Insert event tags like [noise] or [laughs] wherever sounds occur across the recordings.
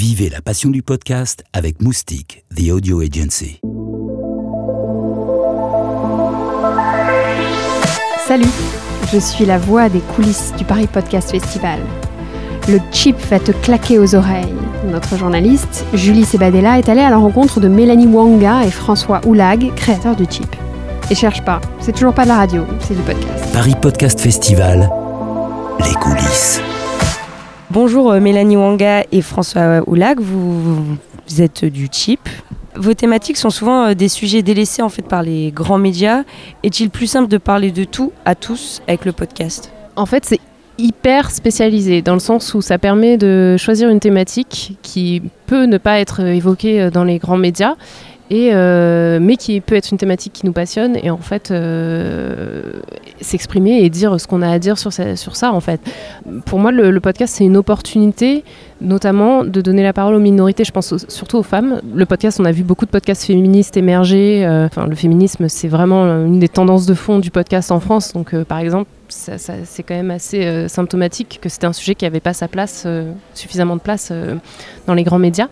Vivez la passion du podcast avec Moustique, The Audio Agency. Salut, je suis la voix des coulisses du Paris Podcast Festival. Le chip va te claquer aux oreilles. Notre journaliste, Julie Sebadella, est allée à la rencontre de Mélanie Wanga et François Oulag, créateurs du chip. Et cherche pas, c'est toujours pas de la radio, c'est du podcast. Paris Podcast Festival, les coulisses. Bonjour euh, Mélanie Wanga et François Oulag, vous, vous êtes du chip. Vos thématiques sont souvent euh, des sujets délaissés en fait par les grands médias. Est-il plus simple de parler de tout à tous avec le podcast? En fait, c'est hyper spécialisé dans le sens où ça permet de choisir une thématique qui peut ne pas être évoquée euh, dans les grands médias et euh, mais qui peut être une thématique qui nous passionne et en fait euh, s'exprimer et dire ce qu'on a à dire sur ça, sur ça en fait. Pour moi, le, le podcast c'est une opportunité, notamment de donner la parole aux minorités. Je pense surtout aux femmes. Le podcast, on a vu beaucoup de podcasts féministes émerger. euh, Enfin, le féminisme, c'est vraiment une des tendances de fond du podcast en France. Donc, euh, par exemple, c'est quand même assez euh, symptomatique que c'était un sujet qui n'avait pas sa place, suffisamment de place dans les grands médias.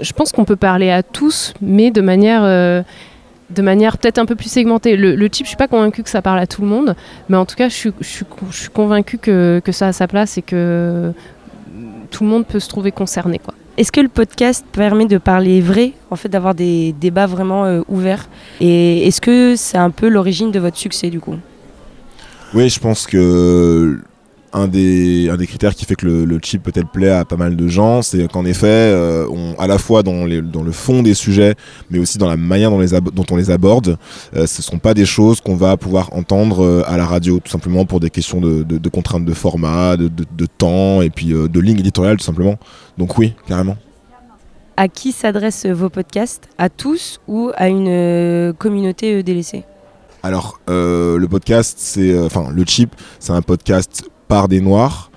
Je pense qu'on peut parler à tous, mais de manière, de manière peut-être un peu plus segmentée. Le, le chip, je suis pas convaincue que ça parle à tout le monde, mais en tout cas, je suis, je convaincue que, que ça a sa place et que tout le monde peut se trouver concerné. Quoi. Est-ce que le podcast permet de parler vrai, en fait d'avoir des débats vraiment euh, ouverts? Et est-ce que c'est un peu l'origine de votre succès du coup? Oui, je pense que un des, un des critères qui fait que le, le chip peut-être plaît à pas mal de gens, c'est qu'en effet, euh, on, à la fois dans, les, dans le fond des sujets, mais aussi dans la manière dont, les ab- dont on les aborde, euh, ce ne sont pas des choses qu'on va pouvoir entendre euh, à la radio, tout simplement pour des questions de, de, de contraintes de format, de, de, temps, et puis de ligne éditoriale, tout simplement. Donc oui, carrément. À qui s'adressent vos podcasts? À tous ou à une communauté délaissée? Alors, euh, le podcast, c'est, euh, enfin, le chip, c'est un podcast par des noirs,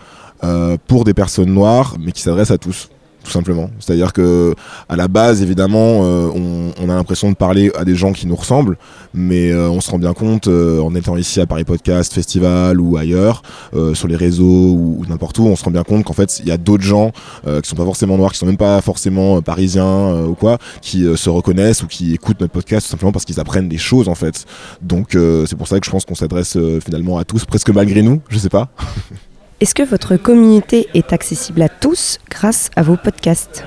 euh, pour des personnes noires, mais qui s'adresse à tous, tout simplement. C'est-à-dire que, à la base, évidemment, euh, on, on a l'impression de parler à des gens qui nous ressemblent, mais euh, on se rend bien compte, euh, en étant ici à Paris Podcast Festival ou ailleurs, euh, sur les réseaux ou, ou n'importe où, on se rend bien compte qu'en fait, il y a d'autres gens euh, qui sont pas forcément noirs, qui sont même pas forcément euh, parisiens ou quoi, qui se reconnaissent ou qui écoutent notre podcast tout simplement parce qu'ils apprennent des choses en fait. Donc c'est pour ça que je pense qu'on s'adresse finalement à tous, presque malgré nous, je sais pas. [laughs] Est-ce que votre communauté est accessible à tous grâce à vos podcasts?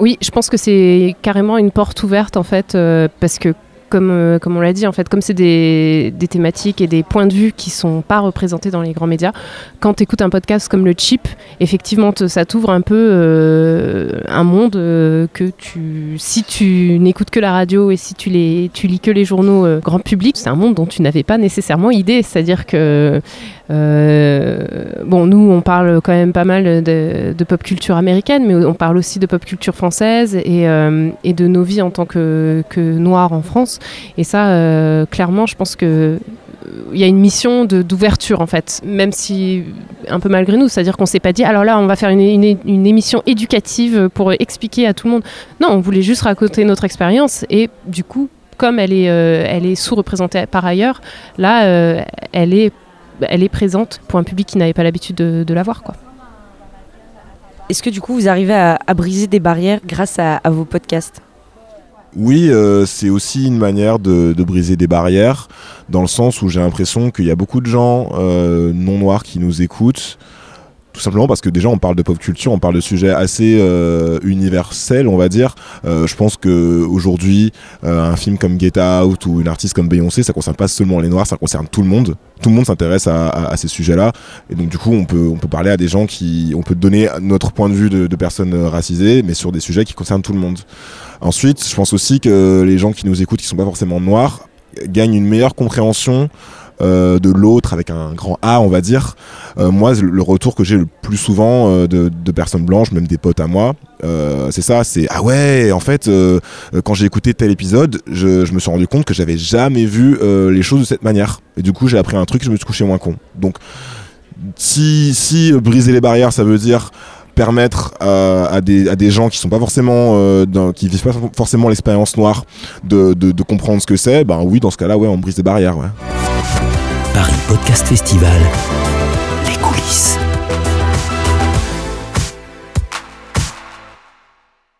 Oui, je pense que c'est carrément une porte ouverte en fait, euh, parce que comme, euh, comme on l'a dit, en fait, comme c'est des, thématiques et des points de vue qui sont pas représentés dans les grands médias, quand tu écoutes un podcast comme le Chip, effectivement, ça t'ouvre un peu euh, un monde euh, que tu, si tu n'écoutes que la radio et si tu, les, tu lis que les journaux grand public, c'est un monde dont tu n'avais pas nécessairement idée. C'est-à-dire que bon, nous, on parle quand même pas mal de, pop culture américaine, mais on parle aussi de pop culture française et, et de nos vies en tant que, que noirs en France. Et ça, euh, clairement, je pense que euh, y a une mission d'ouverture en fait, même si un peu malgré nous, c'est-à-dire qu'on s'est pas dit alors là on va faire une, émission éducative pour expliquer à tout le monde. Non, on voulait juste raconter notre expérience et du coup, comme elle est, euh, sous-représentée par ailleurs, là, elle est présente pour un public qui n'avait pas l'habitude de, la voir. Est-ce que du coup vous arrivez à, briser des barrières grâce à vos podcasts? Oui, euh, c'est aussi une manière de, briser des barrières, dans le sens où j'ai l'impression qu'il y a beaucoup de gens euh, non noirs qui nous écoutent. Tout simplement parce que déjà on parle de pop culture, on parle de sujets assez euh, universels, on va dire. Euh, je pense que aujourd'hui, euh, un film comme Get Out ou une artiste comme Beyoncé, ça concerne pas seulement les noirs, ça concerne tout le monde. Tout le monde s'intéresse à, ces sujets-là, et donc du coup on peut on peut parler à des gens qui, on peut donner notre point de vue de, de personnes racisées, mais sur des sujets qui concernent tout le monde. Ensuite, je pense aussi que les gens qui nous écoutent, qui sont pas forcément noirs, gagnent une meilleure compréhension euh, de l'autre avec un grand A, on va dire. Euh, moi, le retour que j'ai le plus souvent euh, de, personnes blanches, même des potes à moi, c'est ça, c'est ah ouais, en fait, quand j'ai écouté tel épisode, je, je me suis rendu compte que j'avais jamais vu les choses de cette manière. Et du coup, j'ai appris un truc, je me suis couché moins con. Donc, si, si briser les barrières, ça veut dire permettre à, des, à des gens qui sont pas forcément qui vivent pas forcément l'expérience noire de, de, comprendre ce que c'est ben oui dans ce cas là ouais on brise des barrières. Paris Podcast Festival, les coulisses.